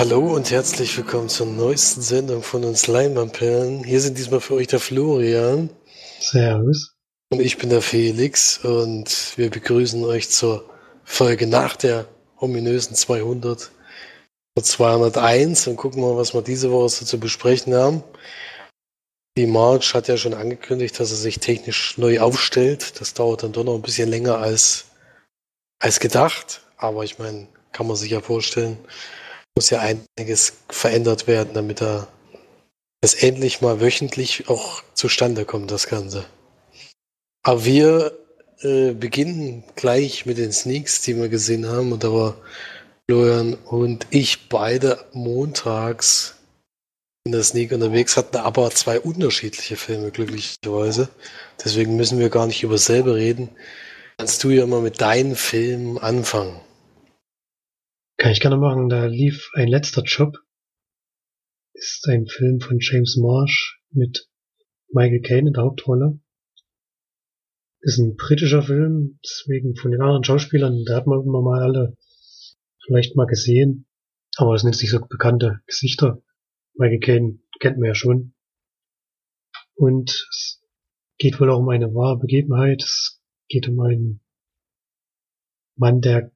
Hallo und herzlich willkommen zur neuesten Sendung von uns Leinwandperlen. Hier sind diesmal für euch der Florian. Servus. Und ich bin der Felix und wir begrüßen euch zur Folge nach der ominösen 200 201 und gucken mal, was wir diese Woche so zu besprechen haben. Die March hat ja schon angekündigt, dass er sich technisch neu aufstellt. Das dauert dann doch noch ein bisschen länger als, als gedacht. Aber ich meine, kann man sich ja vorstellen, muss ja einiges verändert werden, damit er es endlich mal wöchentlich auch zustande kommt, das Ganze. Aber wir äh, beginnen gleich mit den Sneaks, die wir gesehen haben. Und da war Florian und ich beide montags in der Sneak unterwegs, hatten aber zwei unterschiedliche Filme, glücklicherweise. Deswegen müssen wir gar nicht über selber reden. Kannst du ja mal mit deinen Filmen anfangen. Kann ich gerne machen. Da lief ein letzter Job. Ist ein Film von James Marsh mit Michael Caine in der Hauptrolle. Ist ein britischer Film, deswegen von den anderen Schauspielern, da hat man immer mal alle vielleicht mal gesehen. Aber es sind jetzt nicht so bekannte Gesichter. Michael Caine kennt man ja schon. Und es geht wohl auch um eine wahre Begebenheit. Es geht um einen Mann, der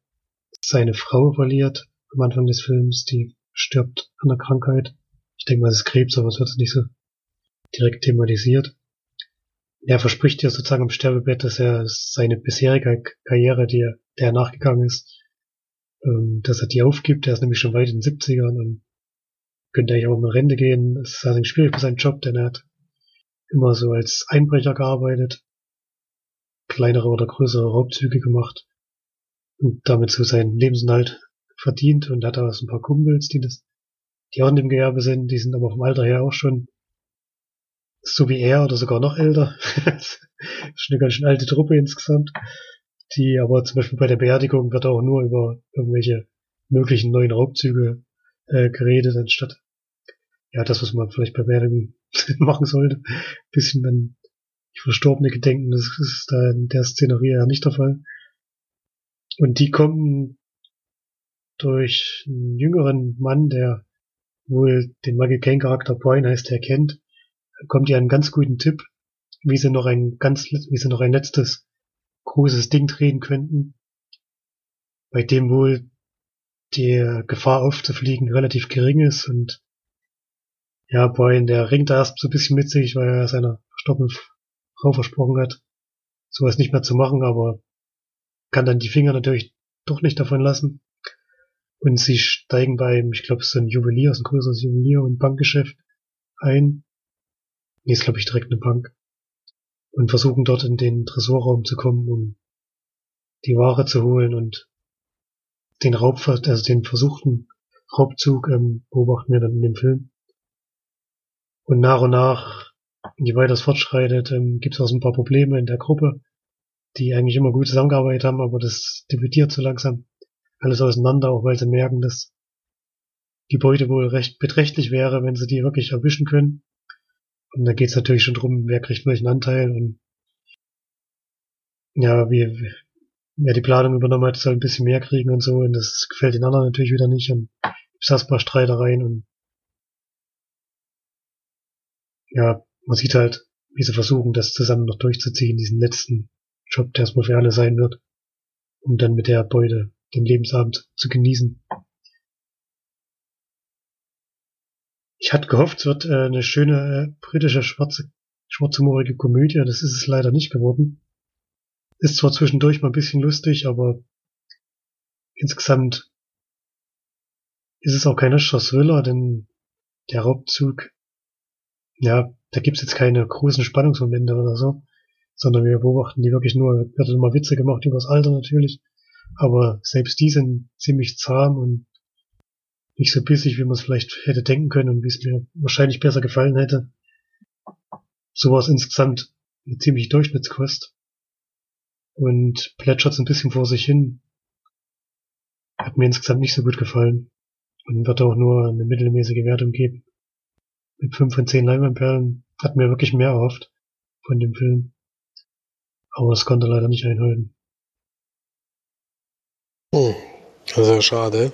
seine Frau verliert am Anfang des Films, die stirbt an der Krankheit. Ich denke mal, es ist Krebs, aber es wird nicht so direkt thematisiert. Er verspricht ja sozusagen am Sterbebett, dass er seine bisherige Karriere, die er, der er nachgegangen ist, ähm, dass er die aufgibt. Er ist nämlich schon weit in den 70ern und könnte eigentlich auch in Rente gehen. Es ist allerdings schwierig für seinen Job, denn er hat immer so als Einbrecher gearbeitet, kleinere oder größere Raubzüge gemacht und damit so seinen Lebensinhalt verdient und hat auch so ein paar Kumpels, die das, die auch in dem Gewerbe sind, die sind aber vom Alter her auch schon so wie er oder sogar noch älter. das ist eine ganz schön alte Truppe insgesamt. Die aber zum Beispiel bei der Beerdigung wird auch nur über irgendwelche möglichen neuen Raubzüge äh, geredet, anstatt ja das, was man vielleicht bei Beerdigung machen sollte. bisschen dann die Verstorbene gedenken, das ist da in der Szenerie ja nicht der Fall. Und die kommen durch einen jüngeren Mann, der wohl den Michael Caine Charakter Brian heißt, der kennt, kommt ihr einen ganz guten Tipp, wie sie noch ein ganz, wie sie noch ein letztes großes Ding drehen könnten, bei dem wohl die Gefahr aufzufliegen relativ gering ist. Und ja, Brian, der ringt da erst so ein bisschen mit sich, weil er seiner verstorbenen Frau versprochen hat, sowas nicht mehr zu machen, aber kann dann die Finger natürlich doch nicht davon lassen. Und sie steigen beim, ich glaube, es ist ein Juwelier, ist ein größeres Juwelier- und Bankgeschäft ein. Nee, ist, glaube ich, direkt eine Bank. Und versuchen dort in den Tresorraum zu kommen, um die Ware zu holen und den Raub, also den versuchten Raubzug ähm, beobachten wir dann in dem Film. Und nach und nach, je weiter es fortschreitet, ähm, gibt es auch so ein paar Probleme in der Gruppe die eigentlich immer gut zusammengearbeitet haben, aber das dividiert so langsam alles auseinander, auch weil sie merken, dass die Beute wohl recht beträchtlich wäre, wenn sie die wirklich erwischen können. Und da geht es natürlich schon drum, wer kriegt welchen Anteil und ja, wie, wer die Planung übernommen hat, soll ein bisschen mehr kriegen und so. Und das gefällt den anderen natürlich wieder nicht. Und es ein paar Streitereien und ja, man sieht halt, wie sie versuchen, das zusammen noch durchzuziehen, diesen letzten Job, der erstmal für alle sein wird, um dann mit der Beute den Lebensabend zu genießen. Ich hatte gehofft, es wird äh, eine schöne äh, britische schwarze, schwarzhumorige Komödie. Das ist es leider nicht geworden. Ist zwar zwischendurch mal ein bisschen lustig, aber insgesamt ist es auch kein richtiger Thriller, denn der Raubzug, ja, da gibt's jetzt keine großen Spannungsmomente oder so sondern wir beobachten die wirklich nur, wird immer Witze gemacht übers Alter natürlich, aber selbst die sind ziemlich zahm und nicht so bissig, wie man es vielleicht hätte denken können und wie es mir wahrscheinlich besser gefallen hätte. So war es insgesamt eine ziemlich Durchschnittskost und plätschert ein bisschen vor sich hin. Hat mir insgesamt nicht so gut gefallen und wird auch nur eine mittelmäßige Wertung geben. Mit 5 von 10 Leinwandperlen hat mir wirklich mehr erhofft von dem Film. Aber es konnte leider nicht einhalten. Hm. Das ist ja schade.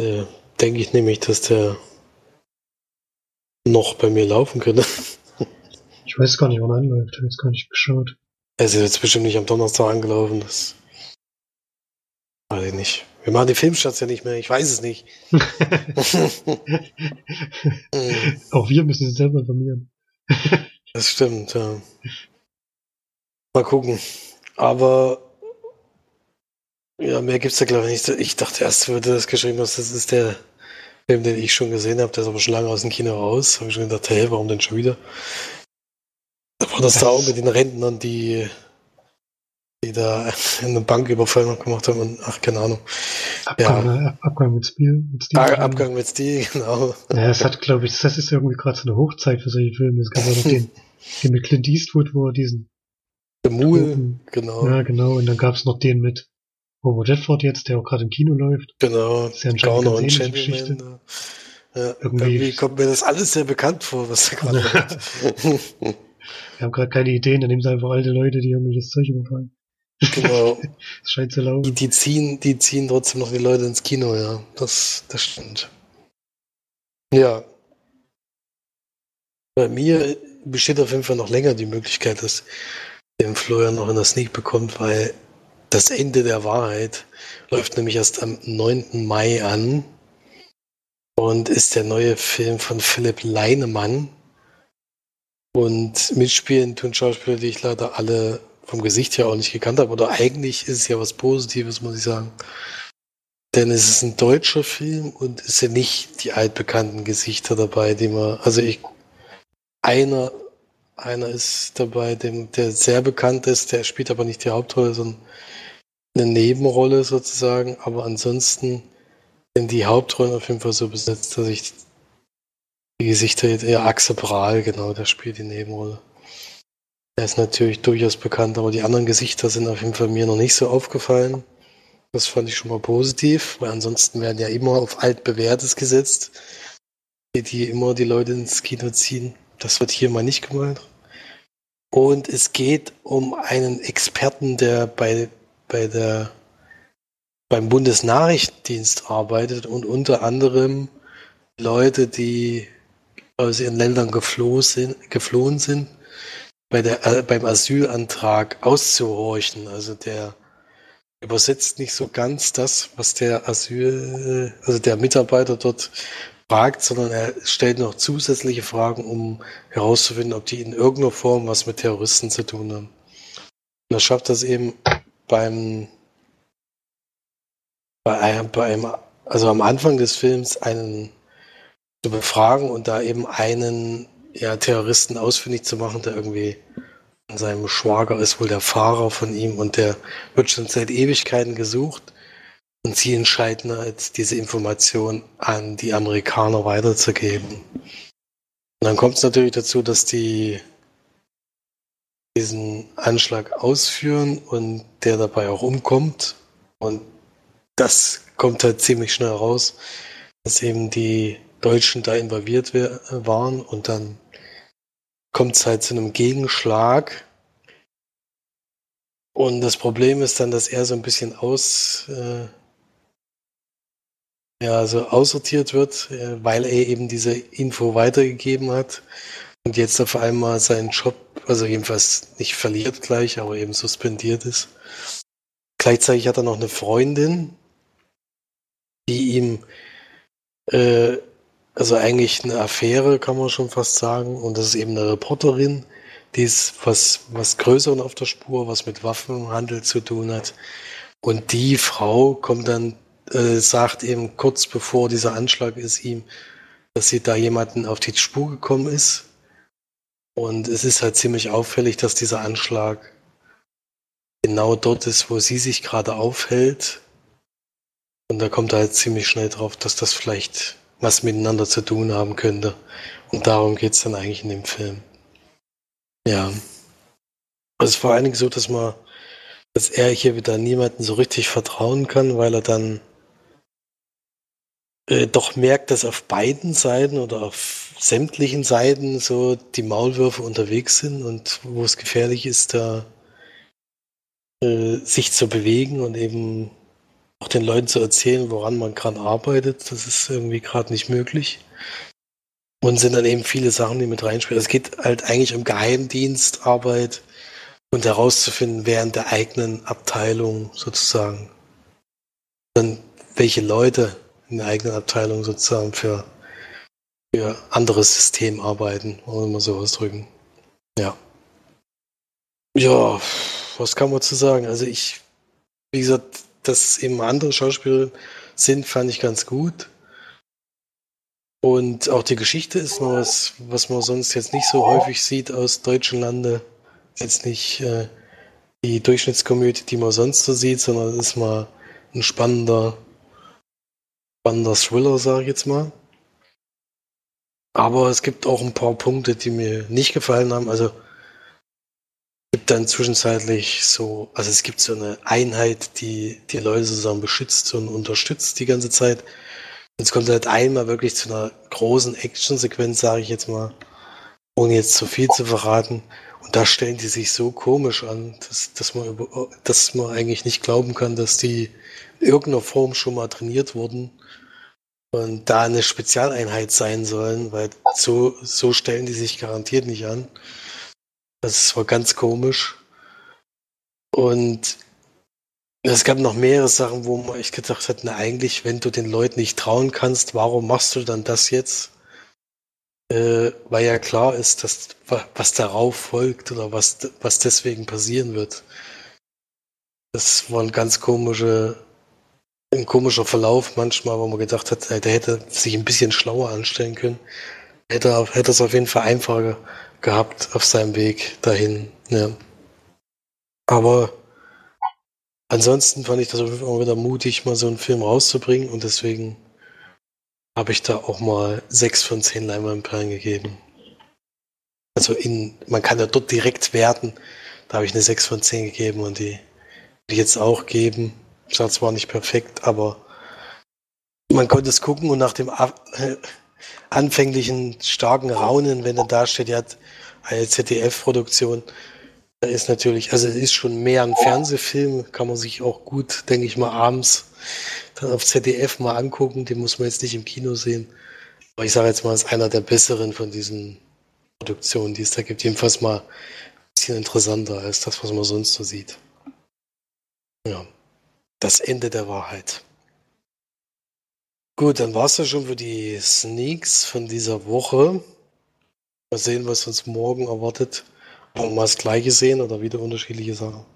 äh, denke ich nämlich, dass der noch bei mir laufen könnte. Ich weiß gar nicht, wann er anläuft. Ich habe jetzt gar nicht geschaut. Er ist jetzt bestimmt nicht am Donnerstag angelaufen. Das weiß ich nicht. Wir machen die Filmstarts ja nicht mehr. Ich weiß es nicht. Auch wir müssen es selber informieren. das stimmt, ja. Mal gucken. Aber ja, mehr gibt's da glaube ich nicht. Ich dachte erst, würde das geschrieben hast, das ist der Film, den ich schon gesehen habe. Der ist aber schon lange aus dem Kino raus. Habe ich schon gedacht, hey, warum denn schon wieder? War das, da auch mit den Rentnern, die, die da eine Banküberfall noch gemacht haben und ach, keine Ahnung. Abgang, ja. Äh, Abgang mit Stil. Mit Stil Ab Abgang mit Stil, genau. Ja, es hat, glaube ich, das ist irgendwie gerade so eine Hochzeit für solche Filme. Es gab ja noch den, den mit Clint Eastwood, wo er diesen The Mule, genau. Ja, genau. Und dann gab es noch den mit Robert Redford jetzt, der auch gerade im Kino läuft. Genau. Das ist ja anscheinend Garner und Geschichte. Ja, irgendwie, irgendwie, kommt mir das alles sehr bekannt vor, was da gerade Wir haben gerade keine Ideen, dann nehmen sie einfach alte Leute, die irgendwie das Zeug überfallen. Genau. das scheint zu laufen. Die, die, ziehen, die ziehen trotzdem noch die Leute ins Kino, ja. Das, das stimmt. Ja. Bei mir besteht auf jeden Fall noch länger die Möglichkeit, dass den Florian noch in der Sneak bekommt, weil das Ende der Wahrheit läuft nämlich erst am 9. Mai an und ist der neue Film von Philipp Leinemann. Und mitspielen tun Schauspieler, die ich leider alle vom Gesicht her auch nicht gekannt habe. Oder eigentlich ist es ja was Positives, muss ich sagen. Denn es ist ein deutscher Film und es sind nicht die altbekannten Gesichter dabei, die man, also ich, einer einer ist dabei, dem, der sehr bekannt ist, der spielt aber nicht die Hauptrolle, sondern eine Nebenrolle sozusagen. Aber ansonsten sind die Hauptrollen auf jeden Fall so besetzt, dass ich die Gesichter, ja, Axel Bral, genau, der spielt die Nebenrolle. Der ist natürlich durchaus bekannt, aber die anderen Gesichter sind auf jeden Fall mir noch nicht so aufgefallen. Das fand ich schon mal positiv, weil ansonsten werden ja immer auf altbewährtes gesetzt, die immer die Leute ins Kino ziehen. Das wird hier mal nicht gemalt. Und es geht um einen Experten, der bei, bei der, beim Bundesnachrichtendienst arbeitet und unter anderem Leute, die aus ihren Ländern geflohen sind, geflohen sind bei der, äh, beim Asylantrag auszuhorchen. Also der übersetzt nicht so ganz das, was der Asyl, also der Mitarbeiter dort fragt, sondern er stellt noch zusätzliche Fragen, um herauszufinden, ob die in irgendeiner Form was mit Terroristen zu tun haben. Und er schafft das eben beim, bei einem, bei einem, also am Anfang des Films einen zu befragen und da eben einen ja, Terroristen ausfindig zu machen, der irgendwie an seinem Schwager ist, wohl der Fahrer von ihm und der wird schon seit Ewigkeiten gesucht und sie entscheiden halt, diese Information an die Amerikaner weiterzugeben. Und dann kommt es natürlich dazu, dass die diesen Anschlag ausführen und der dabei auch umkommt. Und das kommt halt ziemlich schnell raus, dass eben die Deutschen da involviert waren und dann kommt es halt zu einem Gegenschlag. Und das Problem ist dann, dass er so ein bisschen aus, äh, ja, also aussortiert wird, äh, weil er eben diese Info weitergegeben hat und jetzt auf einmal seinen Job, also jedenfalls nicht verliert gleich, aber eben suspendiert ist. Gleichzeitig hat er noch eine Freundin, die ihm, äh, also eigentlich eine Affäre, kann man schon fast sagen, und das ist eben eine Reporterin, die ist was, was Größeren auf der Spur, was mit Waffenhandel zu tun hat. Und die Frau kommt dann äh, sagt eben kurz bevor dieser Anschlag ist ihm, dass sie da jemanden auf die Spur gekommen ist. Und es ist halt ziemlich auffällig, dass dieser Anschlag genau dort ist, wo sie sich gerade aufhält. Und da kommt er halt ziemlich schnell drauf, dass das vielleicht was miteinander zu tun haben könnte. Und darum geht es dann eigentlich in dem Film. Ja. Also es ist vor allen Dingen so, dass man, dass er hier wieder niemanden so richtig vertrauen kann, weil er dann äh, doch merkt, dass auf beiden Seiten oder auf sämtlichen Seiten so die Maulwürfe unterwegs sind und wo es gefährlich ist, da äh, sich zu bewegen und eben auch den Leuten zu erzählen, woran man gerade arbeitet. Das ist irgendwie gerade nicht möglich. Und sind dann eben viele Sachen, die mit reinspielen. Es geht halt eigentlich um Geheimdienstarbeit und herauszufinden, wer in der eigenen Abteilung sozusagen, dann welche Leute in der eigenen Abteilung sozusagen für, für anderes System arbeiten, wollen wir mal so ausdrücken. Ja. Ja, was kann man zu sagen? Also ich, wie gesagt, dass eben andere Schauspieler sind, fand ich ganz gut. Und auch die Geschichte ist mal was, was man sonst jetzt nicht so häufig sieht aus deutschen Lande. Jetzt nicht äh, die Durchschnittskomödie, die man sonst so sieht, sondern es ist mal ein spannender, spannender Thriller, sage ich jetzt mal. Aber es gibt auch ein paar Punkte, die mir nicht gefallen haben. Also gibt dann zwischenzeitlich so, also es gibt so eine Einheit, die die Leute sozusagen beschützt und unterstützt die ganze Zeit. Jetzt kommt halt einmal wirklich zu einer großen Action-Sequenz, sage ich jetzt mal, ohne jetzt zu viel zu verraten. Und da stellen die sich so komisch an, dass, dass, man, dass man eigentlich nicht glauben kann, dass die in irgendeiner Form schon mal trainiert wurden und da eine Spezialeinheit sein sollen, weil so, so stellen die sich garantiert nicht an. Das war ganz komisch. Und es gab noch mehrere Sachen, wo man echt gedacht hat, na eigentlich, wenn du den Leuten nicht trauen kannst, warum machst du dann das jetzt? Äh, weil ja klar ist, dass was darauf folgt oder was, was deswegen passieren wird. Das war ein ganz komische, ein komischer Verlauf manchmal, wo man gedacht hat, der hätte sich ein bisschen schlauer anstellen können. Hätte, hätte es auf jeden Fall einfacher gehabt auf seinem Weg dahin. Ja. Aber ansonsten fand ich das auch wieder mutig, mal so einen Film rauszubringen und deswegen habe ich da auch mal sechs von zehn Leinwandperlen gegeben. Also in, man kann ja dort direkt werten. Da habe ich eine sechs von zehn gegeben und die will ich jetzt auch geben. Ich sage zwar nicht perfekt, aber man konnte es gucken und nach dem anfänglichen starken Raunen, wenn er da steht, ja, eine ZDF-Produktion, da ist natürlich, also es ist schon mehr ein Fernsehfilm, kann man sich auch gut, denke ich mal, abends dann auf ZDF mal angucken. Den muss man jetzt nicht im Kino sehen. Aber ich sage jetzt mal, ist einer der besseren von diesen Produktionen, die es da gibt. Jedenfalls mal ein bisschen interessanter als das, was man sonst so sieht. Ja, das Ende der Wahrheit. Gut, dann war es ja schon für die Sneaks von dieser Woche. Mal sehen, was uns morgen erwartet. Ob wir mal das Gleiche sehen oder wieder unterschiedliche Sachen.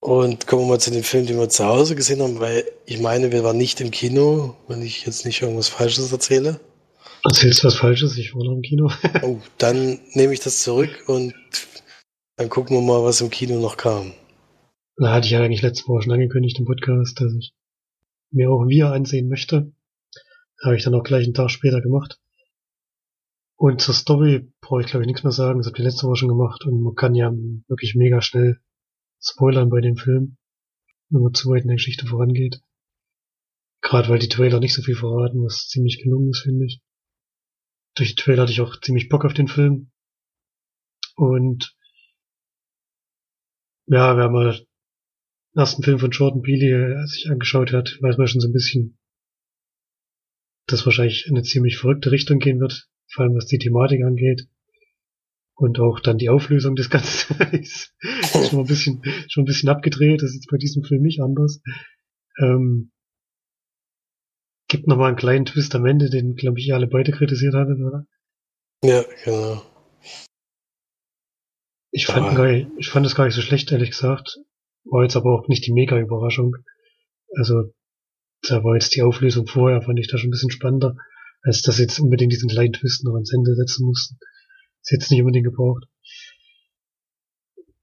Und kommen wir mal zu den Filmen, die wir zu Hause gesehen haben, weil ich meine, wir waren nicht im Kino, wenn ich jetzt nicht irgendwas Falsches erzähle. Erzählst du was Falsches? Ich war noch im Kino. oh, dann nehme ich das zurück und dann gucken wir mal, was im Kino noch kam. Da hatte ich ja eigentlich letzte Woche schon angekündigt im Podcast, dass ich mir auch Wir ansehen möchte. Habe ich dann auch gleich einen Tag später gemacht. Und zur Story brauche ich glaube ich nichts mehr sagen, das habt ihr letzte Woche schon gemacht und man kann ja wirklich mega schnell spoilern bei dem Film, wenn man zu weit in der Geschichte vorangeht. Gerade weil die Trailer nicht so viel verraten, was ziemlich gelungen ist, finde ich. Durch die Trailer hatte ich auch ziemlich Bock auf den Film. Und ja, wer mal den ersten Film von Jordan Peele sich angeschaut hat, weiß man schon so ein bisschen, dass wahrscheinlich in eine ziemlich verrückte Richtung gehen wird, vor allem was die Thematik angeht. Und auch dann die Auflösung des Ganzen ist schon ein bisschen, schon ein bisschen abgedreht. Das ist jetzt bei diesem Film nicht anders. Ähm, gibt noch mal einen kleinen Twist am Ende, den, glaube ich, ihr alle beide kritisiert hattet, oder? Ja, genau. Ich fand, gar nicht, ich fand es gar nicht so schlecht, ehrlich gesagt. War jetzt aber auch nicht die Mega-Überraschung. Also, da war jetzt die Auflösung vorher, fand ich da schon ein bisschen spannender, als dass jetzt unbedingt diesen kleinen Twist noch ans Ende setzen mussten. Ist jetzt nicht unbedingt gebraucht.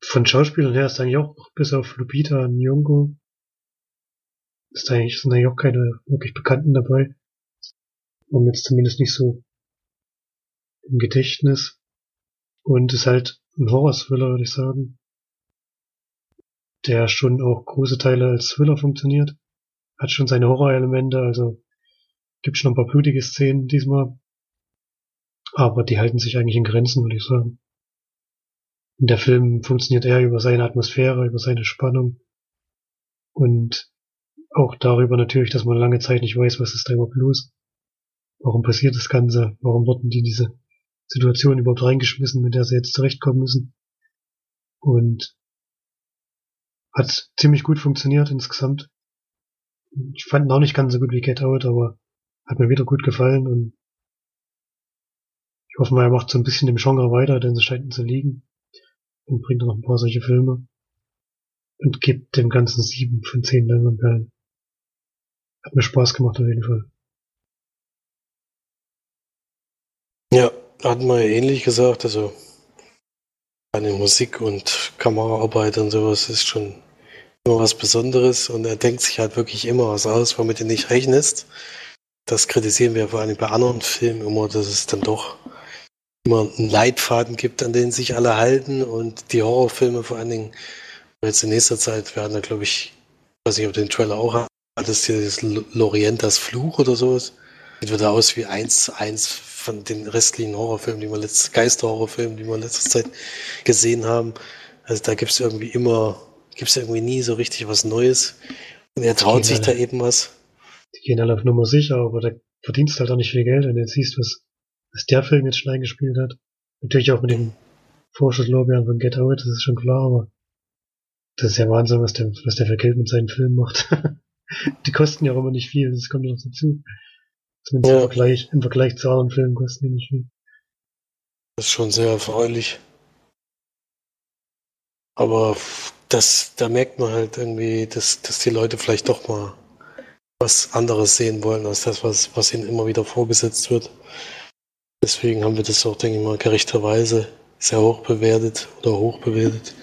Von Schauspielern her ist eigentlich auch, bis auf Lupita Nyong'o, ist eigentlich, sind eigentlich auch keine wirklich Bekannten dabei. Und jetzt zumindest nicht so im Gedächtnis. Und ist halt ein Horror-Thriller, würde ich sagen. Der schon auch große Teile als Thriller funktioniert. Hat schon seine Horror-Elemente, also gibt schon ein paar blutige Szenen diesmal. Aber die halten sich eigentlich in Grenzen, würde ich sagen. Und der Film funktioniert eher über seine Atmosphäre, über seine Spannung und auch darüber natürlich, dass man lange Zeit nicht weiß, was ist da überhaupt los. Warum passiert das Ganze? Warum wurden die diese Situation überhaupt reingeschmissen, mit der sie jetzt zurechtkommen müssen? Und hat ziemlich gut funktioniert insgesamt. Ich fand ihn auch nicht ganz so gut wie Get Out, aber hat mir wieder gut gefallen und ich hoffe mal, er macht so ein bisschen im Genre weiter, denn es scheint ihm zu liegen und bringt noch ein paar solche Filme und gibt dem Ganzen sieben von zehn Leinwandperlen. Hat mir Spaß gemacht auf jeden Fall. Ja, hatten wir ja ähnlich gesagt, also eine Musik und Kameraarbeit und sowas ist schon immer was Besonderes und er denkt sich halt wirklich immer was aus, womit du nicht rechnest. Das kritisieren wir vor allem bei anderen Filmen immer, dass es dann doch immer einen Leitfaden gibt, an den sich alle halten und die Horrorfilme vor allen Dingen jetzt in nächster Zeit werden da glaube ich, weiß nicht, ob den Trailer auch hattest, dieses Lorientas Fluch oder sowas. Sieht wieder aus wie eins zu eins von den restlichen Horrorfilmen, die wir letztes, Geisterhorrorfilmen, die wir in letzter Zeit gesehen haben. Also da gibt es irgendwie immer, gibt es irgendwie nie so richtig was Neues. Und er traut sich alle, da eben was. Die gehen alle auf Nummer sicher, aber da verdienst halt auch nicht viel Geld, wenn du jetzt siehst, was, was der Film jetzt schon eingespielt hat. Natürlich auch mit den Vorschusslorbeeren von Get Out, das ist schon klar, aber das ist ja Wahnsinn, was der, was der für Geld mit seinen Filmen macht. die kosten ja auch immer nicht viel, das kommt noch dazu. Zumindest ja. im, Vergleich, im Vergleich zu anderen Filmen kosten die nicht viel. Das ist schon sehr erfreulich. Aber das, da merkt man halt irgendwie, dass, dass die Leute vielleicht doch mal was anderes sehen wollen, als das, was, was ihnen immer wieder vorgesetzt wird. Deswegen haben wir das auch, denke ich mal, gerechterweise sehr hoch bewertet oder hoch bewertet.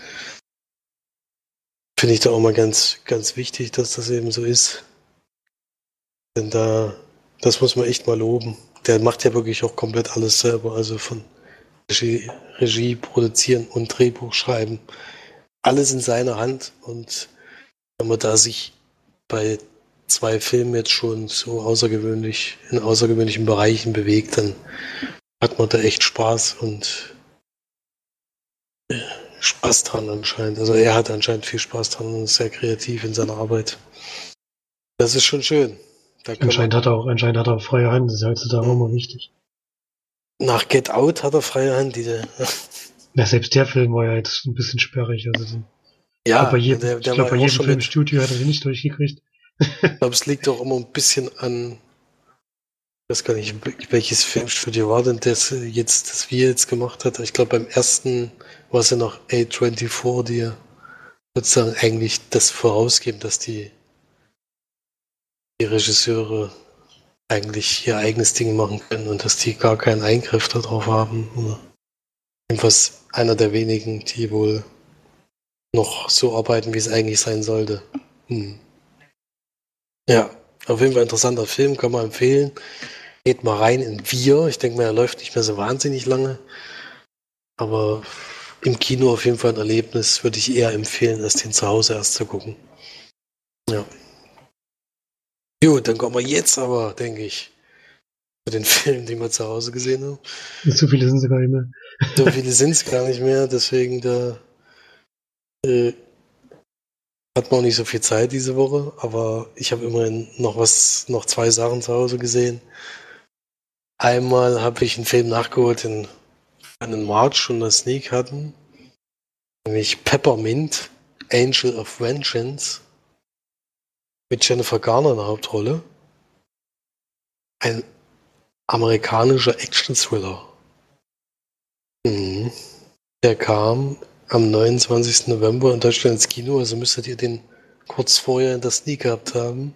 Finde ich da auch mal ganz, ganz wichtig, dass das eben so ist. Denn da das muss man echt mal loben. Der macht ja wirklich auch komplett alles selber, also von Regie, Regie produzieren und Drehbuch schreiben. Alles in seiner Hand und wenn man da sich bei zwei Filmen jetzt schon so außergewöhnlich, in außergewöhnlichen Bereichen bewegt, dann hat man da echt Spaß und äh, Spaß dran anscheinend. Also er hat anscheinend viel Spaß dran und ist sehr kreativ in seiner Arbeit. Das ist schon schön. Anscheinend hat er auch, anscheinend hat er auch freie Hand, das ist heutzutage auch immer wichtig. Nach Get Out hat er freie Hand, diese. Ja, selbst der Film war ja jetzt ein bisschen sperrig, also. Ja, aber jedem, der, der ich glaube, bei jedem Filmstudio hat er den nicht durchgekriegt. ich glaube, es liegt auch immer ein bisschen an, ich weiß gar nicht, welches Filmstudio war denn das jetzt, das wir jetzt gemacht hat. Ich glaube, beim ersten war es ja noch A24, die sozusagen eigentlich das vorausgeben, dass die die Regisseure eigentlich ihr eigenes Ding machen können und dass die gar keinen Eingriff darauf haben. Jedenfalls einer der wenigen, die wohl noch so arbeiten, wie es eigentlich sein sollte. Hm. Ja, auf jeden Fall interessanter Film, kann man empfehlen. Geht mal rein in Wir. Ich denke mal, er läuft nicht mehr so wahnsinnig lange. Aber im Kino auf jeden Fall ein Erlebnis, würde ich eher empfehlen, als den zu Hause erst zu gucken. Ja. Gut, dann kommen wir jetzt aber, denke ich, zu den Filmen, die wir zu Hause gesehen haben. So viele sind es gar nicht mehr. so viele sind es gar nicht mehr, deswegen da äh, hat man auch nicht so viel Zeit diese Woche, aber ich habe immerhin noch was, noch zwei Sachen zu Hause gesehen. Einmal habe ich einen Film nachgeholt, den einen March und eine Sneak hatten, nämlich Peppermint, Angel of Vengeance mit Jennifer Garner in der Hauptrolle. Ein amerikanischer Action-Thriller. Mhm. Der kam am 29. November in Deutschland ins Kino, also müsstet ihr den kurz vorher in der Sneak gehabt haben.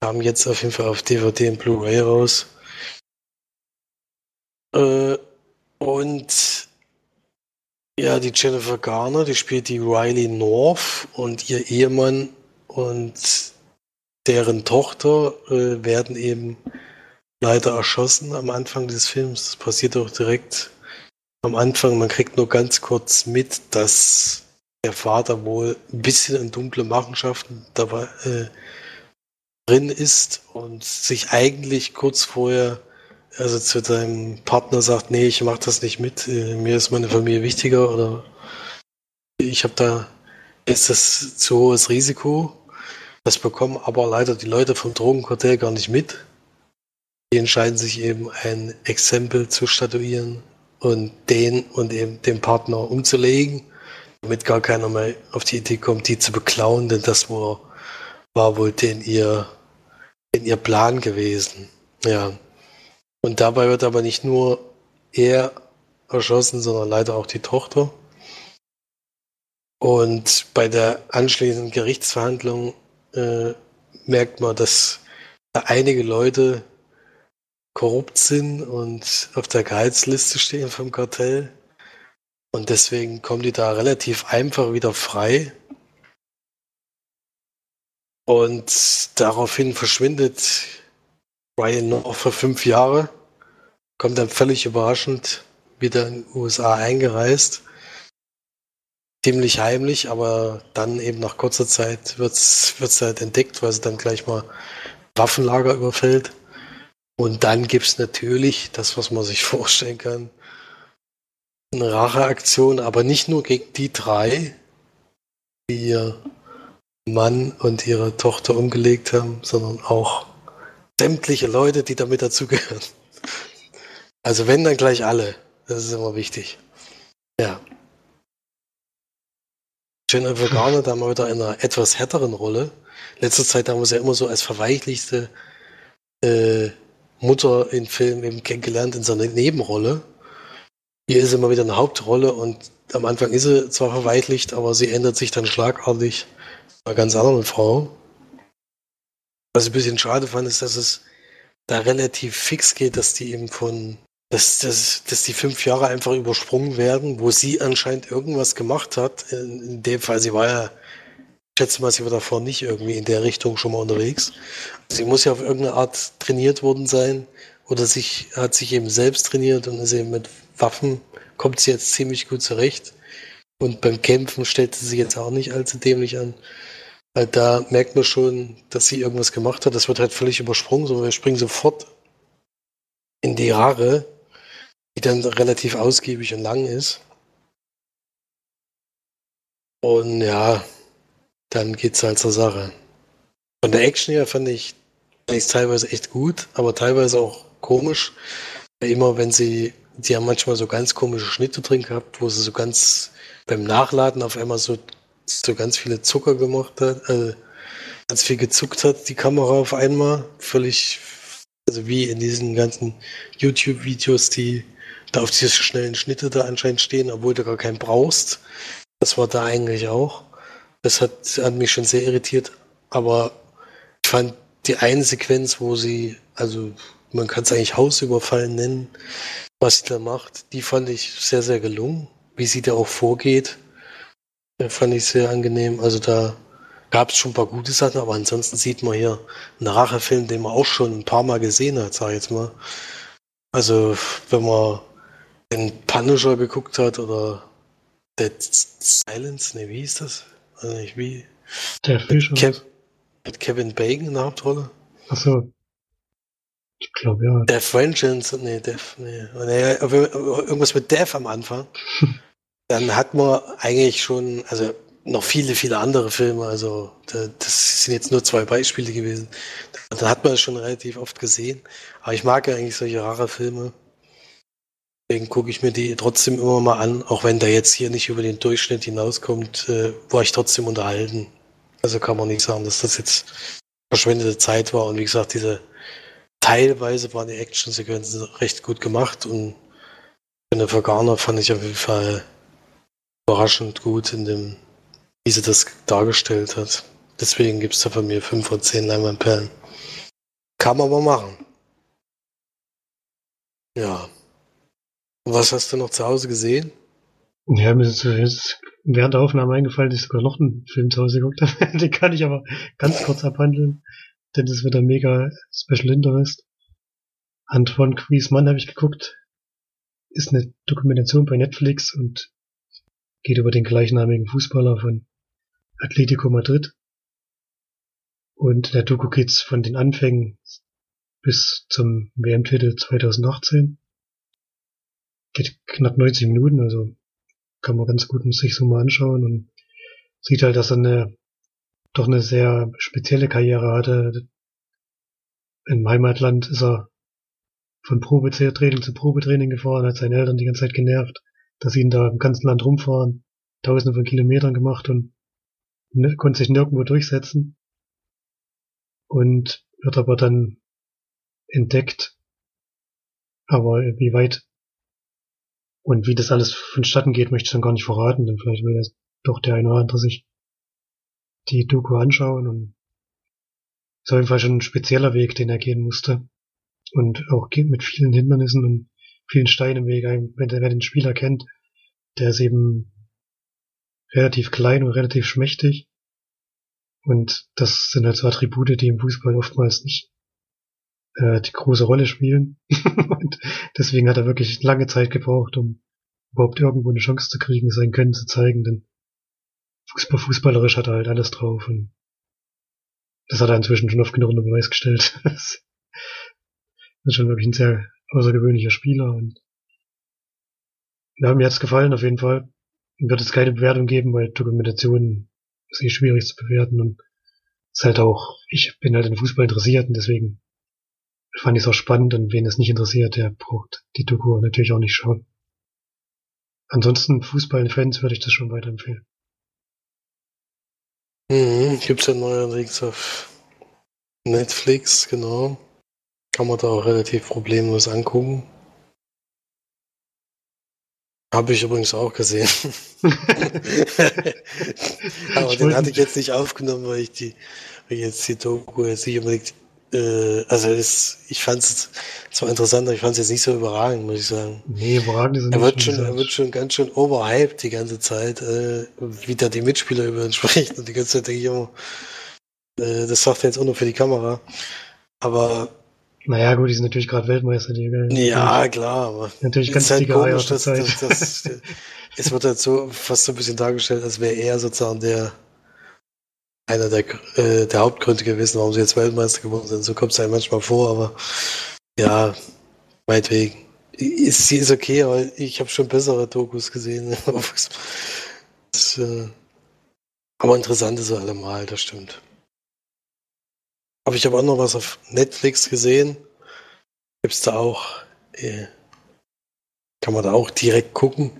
Kam jetzt auf jeden Fall auf DVD und Blu-ray raus. Äh, und ja, die Jennifer Garner, die spielt die Riley North und ihr Ehemann und deren Tochter äh, werden eben leider erschossen am Anfang des Films. Das passiert auch direkt am Anfang. Man kriegt nur ganz kurz mit, dass der Vater wohl ein bisschen in dunkle Machenschaften dabei äh, drin ist und sich eigentlich kurz vorher also zu deinem Partner sagt, nee, ich mache das nicht mit, äh, mir ist meine Familie wichtiger oder ich habe da ist das zu hohes Risiko Das bekommen aber leider die Leute vom Drogenkartell gar nicht mit. Die entscheiden sich eben ein Exempel zu statuieren und den und eben den Partner umzulegen, damit gar keiner mehr auf die Idee kommt, die zu beklauen, denn das war, war wohl den ihr, den ihr Plan gewesen. Ja. Und dabei wird aber nicht nur er erschossen, sondern leider auch die Tochter. Und bei der anschließenden Gerichtsverhandlung äh, merkt man, dass da einige Leute korrupt sind und auf der Gehaltsliste stehen vom Kartell. Und deswegen kommen die da relativ einfach wieder frei. Und daraufhin verschwindet Ryan noch für fünf Jahre, kommt dann völlig überraschend wieder in den USA eingereist. Ziemlich heimlich, aber dann eben nach kurzer Zeit wird es halt entdeckt, weil sie dann gleich mal Waffenlager überfällt. Und dann gibt es natürlich das, was man sich vorstellen kann, eine Racheaktion, aber nicht nur gegen die drei, die ihr Mann und ihre Tochter umgelegt haben, sondern auch sämtliche Leute, die damit dazugehören. Also wenn, dann gleich alle. Das ist immer wichtig. Ja. Jennifer Garner da mal wieder in einer etwas härteren Rolle. Letzte Zeit haben wir sie ja immer so als verweichlichte äh, Mutter in Filmen eben kennengelernt in so einer Nebenrolle. Hier ist immer wieder eine Hauptrolle und am Anfang ist sie zwar verweichlicht, aber sie ändert sich dann schlagartig zu einer ganz anderen Frau. Was ich ein bisschen schade fand, ist, dass es da relativ fix geht, dass die eben von, dass, dass, dass die fünf Jahre einfach übersprungen werden, wo sie anscheinend irgendwas gemacht hat. In, in dem Fall, sie war ja schätze mal, sie war davor nicht irgendwie in der Richtung schon mal unterwegs. Sie muss ja auf irgendeine Art trainiert worden sein oder sich, hat sich eben selbst trainiert und ist eben mit Waffen, kommt sie jetzt ziemlich gut zurecht. Und beim Kämpfen stellt sie sich jetzt auch nicht allzu dämlich an. Weil da merkt man schon, dass sie irgendwas gemacht hat. Das wird halt völlig übersprungen, sondern wir springen sofort in die Haare, die dann relativ ausgiebig und lang ist. Und ja, dann geht's halt zur Sache. Von der Action her fand ich es teilweise echt gut, aber teilweise auch komisch. Immer wenn sie, die haben manchmal so ganz komische Schnitte drin gehabt, wo sie so ganz beim Nachladen auf einmal so, so ganz viele Zucker gemacht hat, äh, ganz viel gezuckt hat, die Kamera auf einmal. Völlig, also wie in diesen ganzen YouTube-Videos, die da auf diese schnellen Schnitte da anscheinend stehen, obwohl du gar keinen brauchst. Das war da eigentlich auch. Das hat, hat mich schon sehr irritiert, aber ich fand die eine Sequenz, wo sie, also man kann es eigentlich Hausüberfallen nennen, was sie da macht, die fand ich sehr, sehr gelungen. Wie sie da auch vorgeht, fand ich sehr angenehm. Also da gab es schon ein paar gute Sachen, aber ansonsten sieht man hier einen Rachefilm, den man auch schon ein paar Mal gesehen hat, sag ich jetzt mal. Also wenn man den Punisher geguckt hat oder Dead Silence, ne, wie hieß das? Also nicht wie. Der Fischer. Kev mit Kevin Bacon in der Hauptrolle. Achso. Ich glaube ja. Death Vengeance, nee, Death, nee. nee. Irgendwas mit Death am Anfang. Dann hat man eigentlich schon, also noch viele, viele andere Filme, also das sind jetzt nur zwei Beispiele gewesen. Dann hat man es schon relativ oft gesehen. Aber ich mag ja eigentlich solche rare Filme. Deswegen gucke ich mir die trotzdem immer mal an, auch wenn der jetzt hier nicht über den Durchschnitt hinauskommt, äh, war ich trotzdem unterhalten. Also kann man nicht sagen, dass das jetzt verschwendete Zeit war. Und wie gesagt, diese teilweise waren die Actionsequenzen recht gut gemacht und Jennifer Garner fand ich auf jeden Fall überraschend gut in dem, wie sie das dargestellt hat. Deswegen gibt es da von mir 5 von 10 Leinwandperlen. Kann man aber machen. Ja. Was hast du noch zu Hause gesehen? Ja, mir ist jetzt während der Aufnahme eingefallen, dass ich sogar noch einen Film zu Hause geguckt habe. Den kann ich aber ganz kurz abhandeln, denn das wird ein mega Special Interest. Antoine Griezmann habe ich geguckt. Ist eine Dokumentation bei Netflix und geht über den gleichnamigen Fußballer von Atletico Madrid. Und der Doku geht's von den Anfängen bis zum WM-Titel 2018 geht knapp 90 Minuten, also kann man ganz gut sich so mal anschauen und sieht halt, dass er eine doch eine sehr spezielle Karriere hatte. Im Heimatland ist er von Probetraining zu Probetraining gefahren, hat seine Eltern die ganze Zeit genervt, dass sie ihn da im ganzen Land rumfahren, tausende von Kilometern gemacht und ne, konnte sich nirgendwo durchsetzen. Und wird aber dann entdeckt. Aber wie weit und wie das alles vonstatten geht, möchte ich dann gar nicht verraten, denn vielleicht will das doch der eine oder andere sich die Doku anschauen und ist auf jeden Fall schon ein spezieller Weg, den er gehen musste. Und auch mit vielen Hindernissen und vielen Steinen im Weg. Wenn wer den Spieler kennt, der ist eben relativ klein und relativ schmächtig. Und das sind halt so Attribute, die im Fußball oftmals nicht äh, die große Rolle spielen. und deswegen hat er wirklich lange Zeit gebraucht, um überhaupt irgendwo eine Chance zu kriegen, sein Können zu zeigen, denn Fußball, fußballerisch hat er halt alles drauf und das hat er inzwischen schon oft genug unter Beweis gestellt. das ist schon wirklich ein sehr außergewöhnlicher Spieler und ja, mir hat's gefallen auf jeden Fall. Wird es keine Bewertung geben, weil Dokumentation ist eh schwierig zu bewerten und ist halt auch, ich bin halt in Fußball interessiert und deswegen fand ich es auch spannend und wen es nicht interessiert, der braucht die Doku natürlich auch nicht schauen. Ansonsten Fußballfans würde ich das schon weiterempfehlen. Mhm, gibt's ja neuerdings auf Netflix, genau. Kann man da auch relativ problemlos angucken. Habe ich übrigens auch gesehen. Aber den hatte ich jetzt nicht aufgenommen, weil ich die, weil ich jetzt die Doku jetzt nicht unbedingt äh, also es, ich fand es zwar interessant, aber ich fand es jetzt nicht so überragend, muss ich sagen. Nee, überragend ist er wird schon, Er wird schon ganz schön overhyped die ganze Zeit, äh, wie da die Mitspieler über ihn sprechen. Und die ganze Zeit denke ich immer, äh, das sagt er jetzt auch nur für die Kamera. Aber naja, gut, die sind natürlich gerade Weltmeister, die Ja, klar, aber natürlich ganz halt komisch, dass, dass, dass, es wird halt so fast so ein bisschen dargestellt, als wäre er sozusagen der einer der, äh, der Hauptgründe gewesen, warum sie jetzt Weltmeister geworden sind. So kommt es einem manchmal vor, aber ja, meinetwegen. Ist, sie ist okay, aber ich habe schon bessere Dokus gesehen. das, äh, aber interessant ist allemal, das stimmt. Aber ich habe auch noch was auf Netflix gesehen. Gibt's da auch, äh, kann man da auch direkt gucken.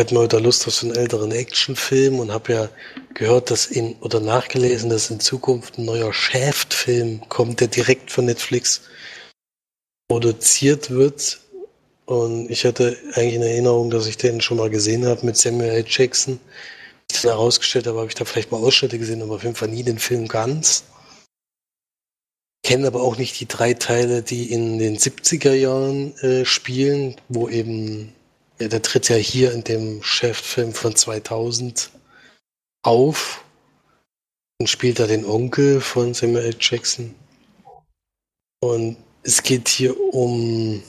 Ich hatte mal wieder Lust auf so einen älteren Actionfilm und habe ja gehört, dass in oder nachgelesen, dass in Zukunft ein neuer Shaft-Film kommt, der direkt von Netflix produziert wird. Und ich hatte eigentlich in Erinnerung, dass ich den schon mal gesehen habe mit Samuel L. Jackson. Ich dann herausgestellt habe, habe ich da vielleicht mal Ausschnitte gesehen, aber auf jeden Fall nie den Film ganz. Kenne aber auch nicht die drei Teile, die in den 70er Jahren äh, spielen, wo eben ja, der tritt ja hier in dem Chef-Film von 2000 auf und spielt da den Onkel von Samuel. Jackson. Und es geht hier um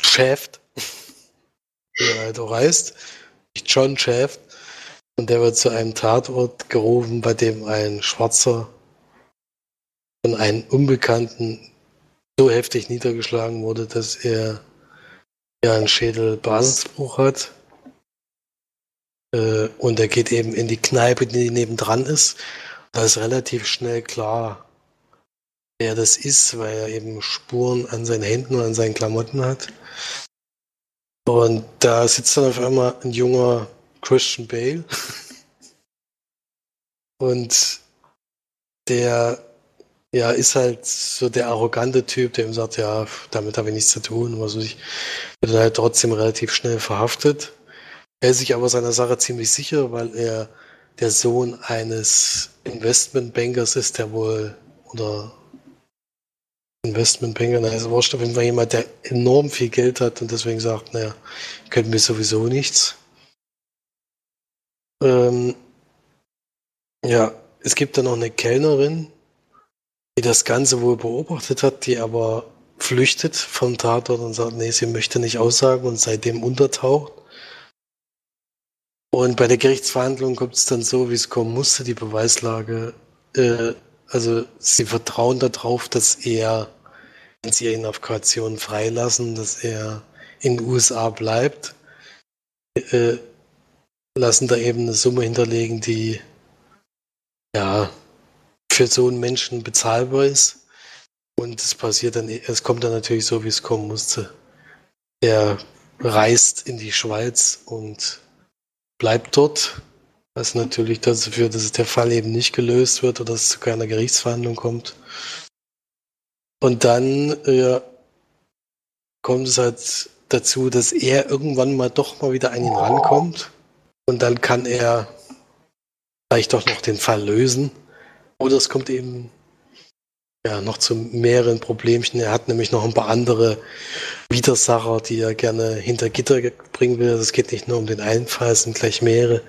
Shaft, wie er halt auch heißt, John Shaft. Und der wird zu einem Tatort gerufen, bei dem ein Schwarzer von einem Unbekannten so heftig niedergeschlagen wurde, dass er ja einen Schädelbasisbruch hat. Äh, und er geht eben in die Kneipe, die nebendran ist. Da ist relativ schnell klar, wer das ist, weil er eben Spuren an seinen Händen und an seinen Klamotten hat. Und da sitzt dann auf einmal ein junger Christian Bale. und der ja, ist halt so der arrogante Typ, der ihm sagt, ja, damit habe ich nichts zu tun, was weiß ich. Wird halt trotzdem relativ schnell verhaftet. Er ist sich aber seiner Sache ziemlich sicher, weil er der Sohn eines Investmentbankers ist, der wohl, oder Investmentbanker, na, ist wurscht, auf jeden Fall jemand, der enorm viel Geld hat und deswegen sagt, naja, können wir sowieso nichts. Ähm, ja, es gibt dann noch eine Kellnerin, die das Ganze wohl beobachtet hat, die aber flüchtet vom Tatort und sagt, nee, sie möchte nicht aussagen und seitdem untertaucht. Und bei der Gerichtsverhandlung kommt es dann so, wie es kommen musste, die Beweislage. Äh, also sie vertrauen darauf, dass er, wenn sie ihn auf Kaution freilassen, dass er in den USA bleibt, äh, lassen da eben eine Summe hinterlegen, die ja, für so einen Menschen bezahlbar ist. Und es passiert dann, es kommt dann natürlich so, wie es kommen musste. Er reist in die Schweiz und bleibt dort, was natürlich dazu führt, dass der Fall eben nicht gelöst wird oder es zu keiner Gerichtsverhandlung kommt. Und dann äh, kommt es halt dazu, dass er irgendwann mal doch mal wieder an ihn rankommt und dann kann er vielleicht doch noch den Fall lösen. Oder es kommt eben ja, noch zu mehreren Problemchen. Er hat nämlich noch ein paar andere Widersacher, die er gerne hinter Gitter bringen will. Also es geht nicht nur um den einen Fall, es sind gleich mehrere.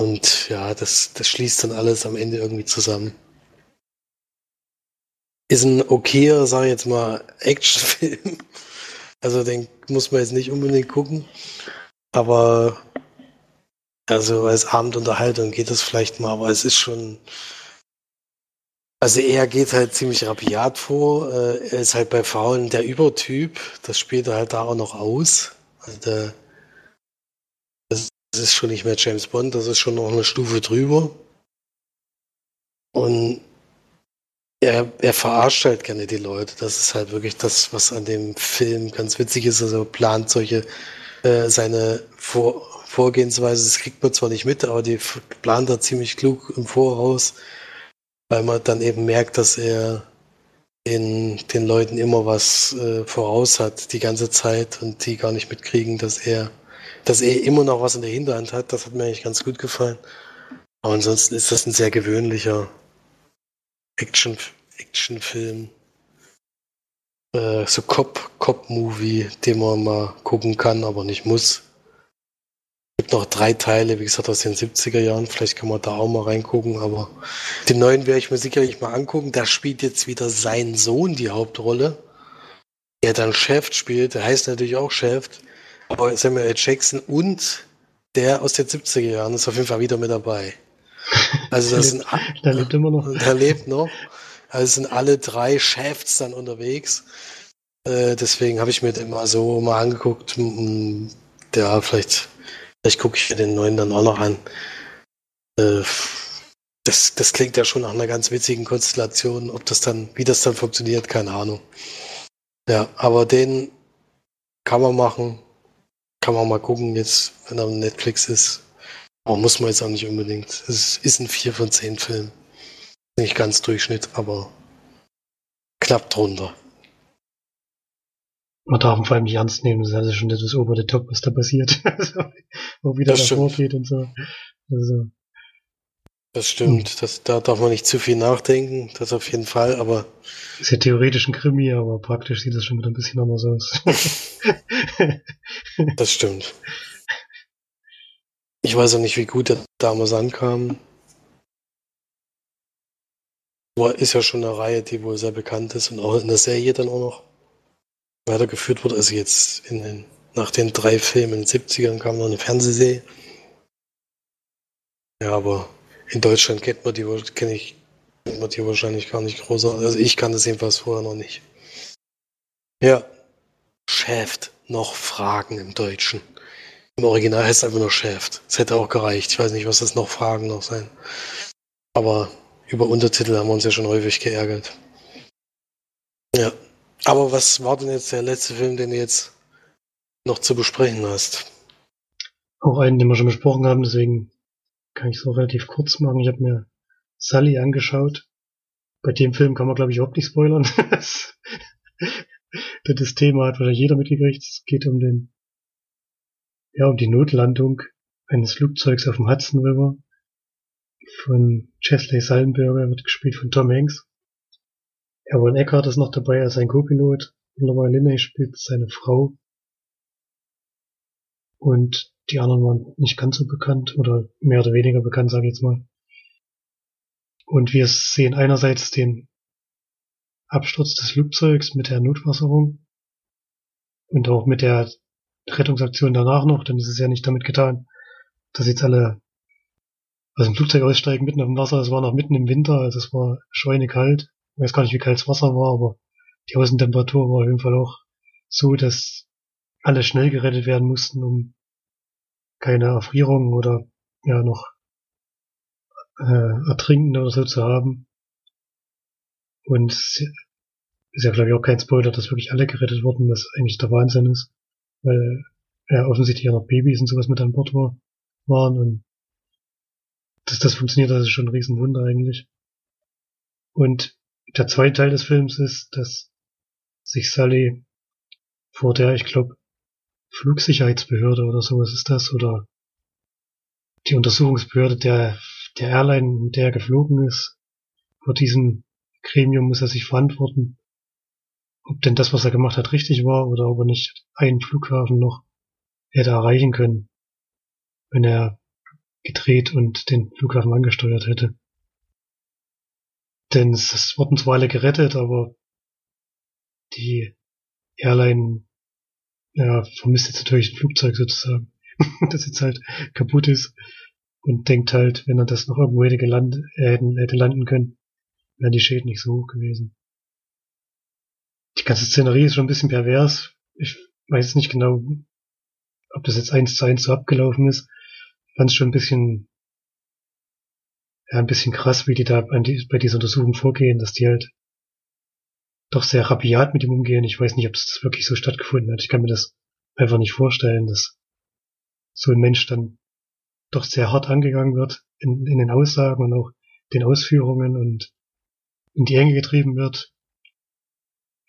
Und ja, das, das schließt dann alles am Ende irgendwie zusammen. Ist ein okayer, sag ich jetzt mal, Actionfilm. Also den muss man jetzt nicht unbedingt gucken. Aber also als Abendunterhaltung geht das vielleicht mal, aber es ist schon. Also er geht halt ziemlich rabiat vor. Äh, er ist halt bei Frauen der Übertyp. Das spielt er halt da auch noch aus. Also der, das ist schon nicht mehr James Bond, das ist schon noch eine Stufe drüber. Und er, er verarscht halt gerne die Leute. Das ist halt wirklich das, was an dem Film ganz witzig ist. Also plant solche äh, seine Vor Vorgehensweise, das kriegt man zwar nicht mit, aber die plant er ziemlich klug im Voraus, weil man dann eben merkt, dass er den, den Leuten immer was äh, voraus hat die ganze Zeit und die gar nicht mitkriegen, dass er, dass er immer noch was in der Hinterhand hat. Das hat mir eigentlich ganz gut gefallen. Aber ansonsten ist das ein sehr gewöhnlicher Action, Actionfilm. Äh, so Cop-Movie, den man mal gucken kann, aber nicht muss gibt noch drei Teile, wie gesagt, aus den 70er Jahren. Vielleicht kann man da auch mal reingucken, aber den neuen werde ich mir sicherlich mal angucken. Da spielt jetzt wieder sein Sohn die Hauptrolle, der dann Chef spielt. Der heißt natürlich auch Chef, aber Samuel L. Jackson und der aus den 70er Jahren ist auf jeden Fall wieder mit dabei. Also das sind der lebt immer noch. Der lebt noch. Also sind alle drei Chefs dann unterwegs. Äh, deswegen habe ich mir den mal so mal angeguckt. Ja, vielleicht Vielleicht gucke ich mir den neuen dann auch noch an. Äh, das, das klingt ja schon nach einer ganz witzigen Konstellation. Ob das dann, wie das dann funktioniert, keine Ahnung. Ja, aber den kann man machen. Kann man mal gucken, jetzt, wenn er auf Netflix ist. Aber muss man jetzt auch nicht unbedingt. Es ist ein 4 von 10 Film. Nicht ganz Durchschnitt, aber knapp drunter man darf ihn vor allem nicht ernst nehmen. Das ist also schon etwas over the top, was da passiert. also, wo wieder das davor geht und so. Also. Das stimmt. Hm. Das, da darf man nicht zu viel nachdenken. Das auf jeden Fall, aber. Ist ja theoretisch ein Krimi, aber praktisch sieht das schon wieder ein bisschen anders aus. das stimmt. Ich weiß auch nicht, wie gut der damals ankam. Ist ja schon eine Reihe, die wohl sehr bekannt ist und auch in der Serie dann auch noch weitergeführt wurde. Also jetzt in den, nach den drei Filmen in den 70ern kam noch eine Fernsehserie. Ja, aber in Deutschland kennt man die, kenne ich, kennt man die wahrscheinlich gar nicht großartig. Also ich kann das jedenfalls vorher noch nicht. Ja. Schäft noch Fragen im Deutschen. Im Original heißt es einfach nur Schäft. Es hätte auch gereicht. Ich weiß nicht, was das noch Fragen noch sein. Aber über Untertitel haben wir uns ja schon häufig geärgert. Ja. Aber was war denn jetzt der letzte Film, den du jetzt noch zu besprechen hast? Auch einen, den wir schon besprochen haben, deswegen kann ich es auch relativ kurz machen. Ich habe mir Sully angeschaut. Bei dem Film kann man, glaube ich, überhaupt nicht spoilern. das Thema hat wahrscheinlich jeder mitgekriegt. Es geht um den, ja, um die Notlandung eines Flugzeugs auf dem Hudson River von Chesley Sullenberger, wird gespielt von Tom Hanks. Aaron Eckhart ist noch dabei als ein Co-Pilot. Laura Linney spielt seine Frau. Und die anderen waren nicht ganz so bekannt oder mehr oder weniger bekannt, sage ich jetzt mal. Und wir sehen einerseits den Absturz des Flugzeugs mit der Notwasserung und auch mit der Rettungsaktion danach noch, denn es ist ja nicht damit getan, dass jetzt alle aus dem Flugzeug aussteigen mitten auf dem Wasser. Es war noch mitten im Winter, also es war schweinekalt. Ich weiß gar nicht, wie kalt das Wasser war, aber die Außentemperatur war auf jeden Fall auch so, dass alle schnell gerettet werden mussten, um keine Erfrierungen oder ja noch äh, ertrinken oder so zu haben. Und ist ja, glaube ich, auch kein Spoiler, dass wirklich alle gerettet wurden, was eigentlich der Wahnsinn ist. Weil ja offensichtlich ja noch Babys und sowas mit an Bord war, waren und dass das funktioniert, das ist schon ein Riesenwunder eigentlich. Und der zweite Teil des Films ist, dass sich Sally vor der, ich glaube, Flugsicherheitsbehörde oder sowas ist das, oder die Untersuchungsbehörde der, der Airline, mit der er geflogen ist, vor diesem Gremium muss er sich verantworten, ob denn das, was er gemacht hat, richtig war oder ob er nicht einen Flughafen noch hätte erreichen können, wenn er gedreht und den Flughafen angesteuert hätte. Denn es wurden zwar alle gerettet, aber die Airline ja, vermisst jetzt natürlich ein Flugzeug sozusagen, das jetzt halt kaputt ist und denkt halt, wenn er das noch irgendwo hätte, geland, äh, hätte landen können, wären die Schäden nicht so hoch gewesen. Die ganze Szenerie ist schon ein bisschen pervers. Ich weiß nicht genau, ob das jetzt eins zu eins so abgelaufen ist. Ich fand es schon ein bisschen, ja, ein bisschen krass, wie die da bei dieser Untersuchung vorgehen, dass die halt doch sehr rabiat mit ihm umgehen. Ich weiß nicht, ob das wirklich so stattgefunden hat. Ich kann mir das einfach nicht vorstellen, dass so ein Mensch dann doch sehr hart angegangen wird in, in den Aussagen und auch den Ausführungen und in die Enge getrieben wird,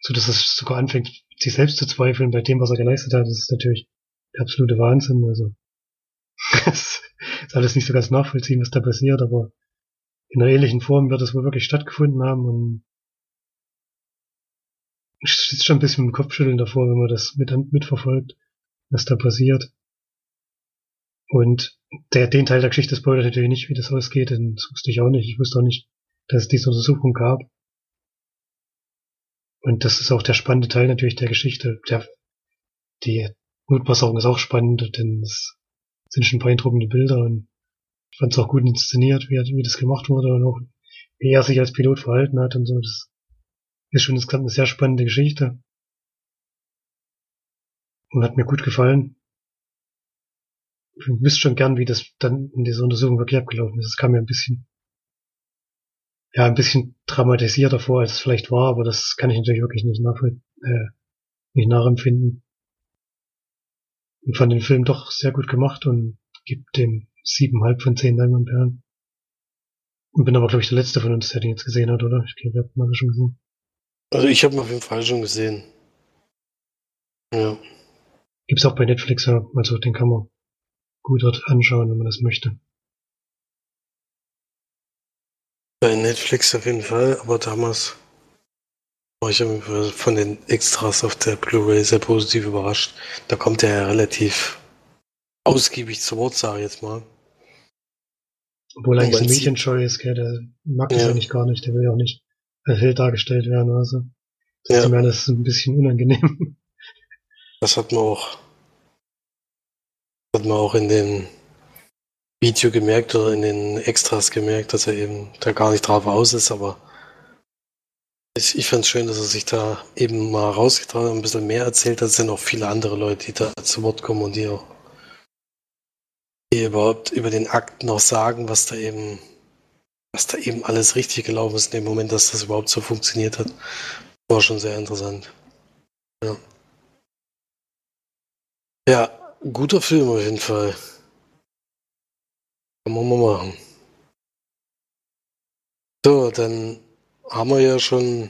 so dass es sogar anfängt, sich selbst zu zweifeln bei dem, was er geleistet hat. Das ist natürlich der absolute Wahnsinn. Also das ist alles nicht so ganz nachvollziehen, was da passiert, aber in einer ähnlichen Form wird es wohl wirklich stattgefunden haben und ich sitze schon ein bisschen mit dem Kopfschütteln davor, wenn man das mit, mitverfolgt, was da passiert. Und der, den Teil der Geschichte spoilert natürlich nicht, wie das ausgeht, das wusste ich auch nicht. Ich wusste auch nicht, dass es diese Untersuchung gab. Und das ist auch der spannende Teil natürlich der Geschichte. Der, die Notversorgung ist auch spannend, denn es sind schon beeindruckende Bilder und ich fand es auch gut inszeniert, wie, wie das gemacht wurde und auch wie er sich als Pilot verhalten hat und so. Das ist schon insgesamt eine sehr spannende Geschichte. Und hat mir gut gefallen. Ich wüsste schon gern, wie das dann in dieser Untersuchung wirklich abgelaufen ist. Es kam mir ein bisschen, ja, ein bisschen dramatisierter vor, als es vielleicht war, aber das kann ich natürlich wirklich nicht nachvoll, äh, nicht nachempfinden. Und fand den Film doch sehr gut gemacht und gibt dem siebeneinhalb von zehn Leinwandperlen. Und bin aber, glaube ich, der Letzte von uns, der den jetzt gesehen hat, oder? Ich glaube, ihr habt mal schon gesehen. Also ich habe ihn auf jeden Fall schon gesehen. Ja. Gibt's auch bei Netflix. Also den kann man gut dort anschauen, wenn man das möchte. Bei Netflix auf jeden Fall, aber damals war ich von den Extras auf der Blu-ray sehr positiv überrascht. Da kommt er ja relativ ausgiebig zu Wort, sage ich jetzt mal. Obwohl er eigentlich ein Mädchenscheu ist, gell? der mag das ja. eigentlich gar nicht, der will ja auch nicht Held dargestellt werden oder so. Das ja. ist mir alles ein bisschen unangenehm. Das hat man auch, hat man auch in dem Video gemerkt oder in den Extras gemerkt, dass er eben da gar nicht drauf aus ist, aber ich, ich fand es schön, dass er sich da eben mal rausgetragen hat und ein bisschen mehr erzählt. Es sind auch viele andere Leute, die da zu Wort kommen und die auch überhaupt über den Akt noch sagen, was da eben was da eben alles richtig gelaufen ist in dem Moment, dass das überhaupt so funktioniert hat, war schon sehr interessant. Ja. Ja, guter Film auf jeden Fall. Kann man mal machen. So, dann haben wir ja schon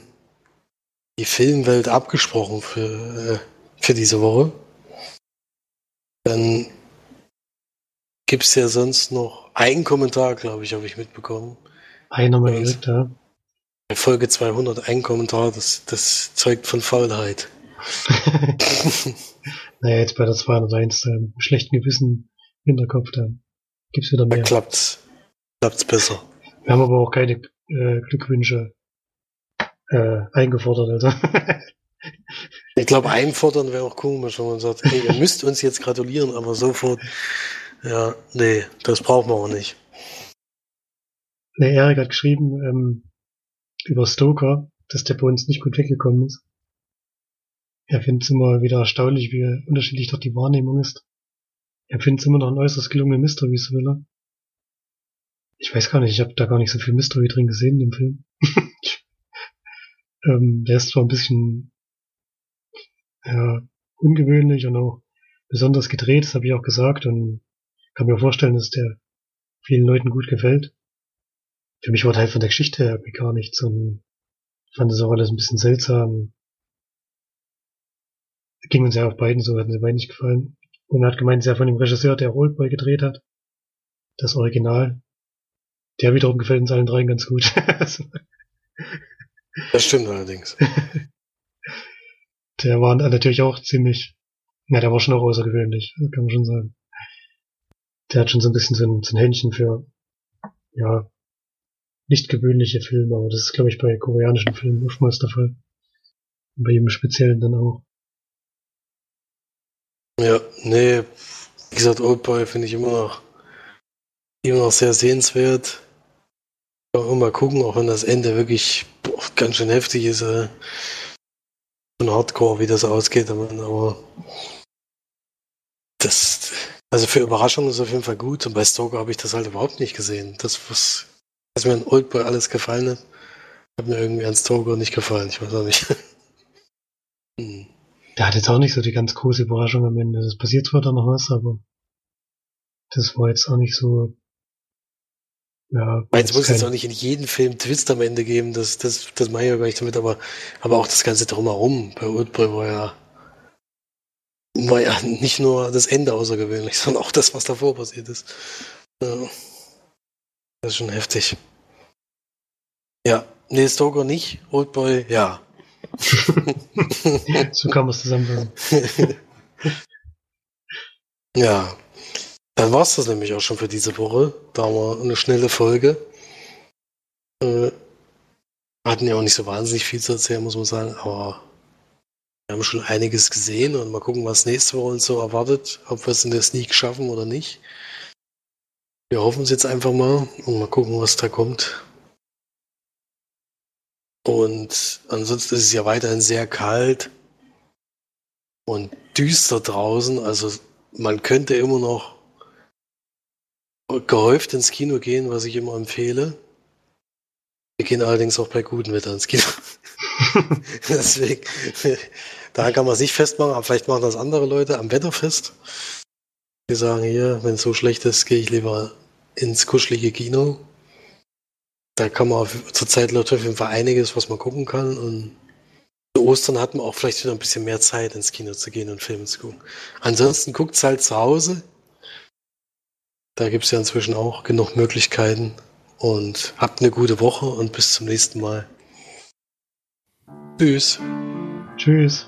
die Filmwelt abgesprochen für, äh, für diese Woche. Dann gibt es ja sonst noch einen Kommentar, glaube ich, habe ich mitbekommen. Einer mal gesagt, ja. Folge 200 ein Kommentar, das, das zeugt von Faulheit. naja, jetzt bei der 201 äh, schlechten Gewissen Hinterkopf, da gibt's wieder mehr. Da klappt's, klappt's besser. Wir haben aber auch keine äh, Glückwünsche äh, eingefordert, also. ich glaube, einfordern wäre auch komisch, wenn man sagt, hey, ihr müsst uns jetzt gratulieren, aber sofort, ja, nee, das brauchen wir auch nicht. Nee, Erik hat geschrieben ähm, über Stoker, dass der bei uns nicht gut weggekommen ist. Er findet es immer wieder erstaunlich, wie unterschiedlich doch die Wahrnehmung ist. Er findet es immer noch ein äußerst gelungenen Mystery Thriller. Ich weiß gar nicht, ich habe da gar nicht so viel Mystery drin gesehen im Film. ähm, der ist zwar ein bisschen ja, ungewöhnlich und auch besonders gedreht, das habe ich auch gesagt und kann mir vorstellen, dass der vielen Leuten gut gefällt. Für mich war der halt von der Geschichte her gar nichts und fand das auch alles ein bisschen seltsam. Ging uns ja auf beiden so, hat mir beiden nicht gefallen. Und er hat gemeint, er von dem Regisseur, der Oldboy gedreht hat. Das Original. Der wiederum gefällt uns allen dreien ganz gut. das stimmt allerdings. Der war natürlich auch ziemlich, ja, der war schon auch außergewöhnlich, kann man schon sagen. Der hat schon so ein bisschen so ein, so ein Händchen für, ja, nicht gewöhnliche Filme, aber das ist, glaube ich, bei koreanischen Filmen oftmals der Fall. Und bei jedem Speziellen dann auch. Ja, nee, wie gesagt, Oldboy finde ich immer noch, immer noch sehr sehenswert. Auch mal gucken, auch wenn das Ende wirklich boah, ganz schön heftig ist. Äh, schon hardcore, wie das ausgeht, aber das, also für Überraschungen ist auf jeden Fall gut. Und bei Stoker habe ich das halt überhaupt nicht gesehen. Das, was, was mir an Oldboy alles gefallen hat, hat mir irgendwie an Stoker nicht gefallen. Ich weiß auch nicht. hm. Der hat jetzt auch nicht so die ganz große Überraschung am Ende. Das passiert zwar da noch was, aber das war jetzt auch nicht so. Ja, es muss jetzt auch nicht in jedem Film Twist am Ende geben, das, das, das meine ich ja gar nicht damit, aber, aber auch das Ganze drumherum. Bei Oldboy war ja war ja nicht nur das Ende außergewöhnlich, sondern auch das, was davor passiert ist. Ja. Das ist schon heftig. Ja, nee, Stoker nicht, Oldboy, ja. so kann man es zusammenfassen. ja, dann war es das nämlich auch schon für diese Woche. Da haben wir eine schnelle Folge. Äh, hatten ja auch nicht so wahnsinnig viel zu erzählen, muss man sagen, aber wir haben schon einiges gesehen und mal gucken, was nächste Woche uns so erwartet, ob wir es in der Sneak schaffen oder nicht. Wir hoffen es jetzt einfach mal und mal gucken, was da kommt. Und ansonsten ist es ja weiterhin sehr kalt und düster draußen. Also man könnte immer noch gehäuft ins Kino gehen, was ich immer empfehle. Wir gehen allerdings auch bei gutem Wetter ins Kino. Deswegen, da kann man sich festmachen, aber vielleicht machen das andere Leute am Wetter fest. Die sagen hier, wenn es so schlecht ist, gehe ich lieber ins kuschelige Kino. Da kann man zurzeit läuft auf jeden Fall einiges, was man gucken kann. Und zu Ostern hat man auch vielleicht wieder ein bisschen mehr Zeit, ins Kino zu gehen und Filme zu gucken. Ansonsten guckt es halt zu Hause. Da gibt es ja inzwischen auch genug Möglichkeiten. Und habt eine gute Woche und bis zum nächsten Mal. Tschüss. Tschüss.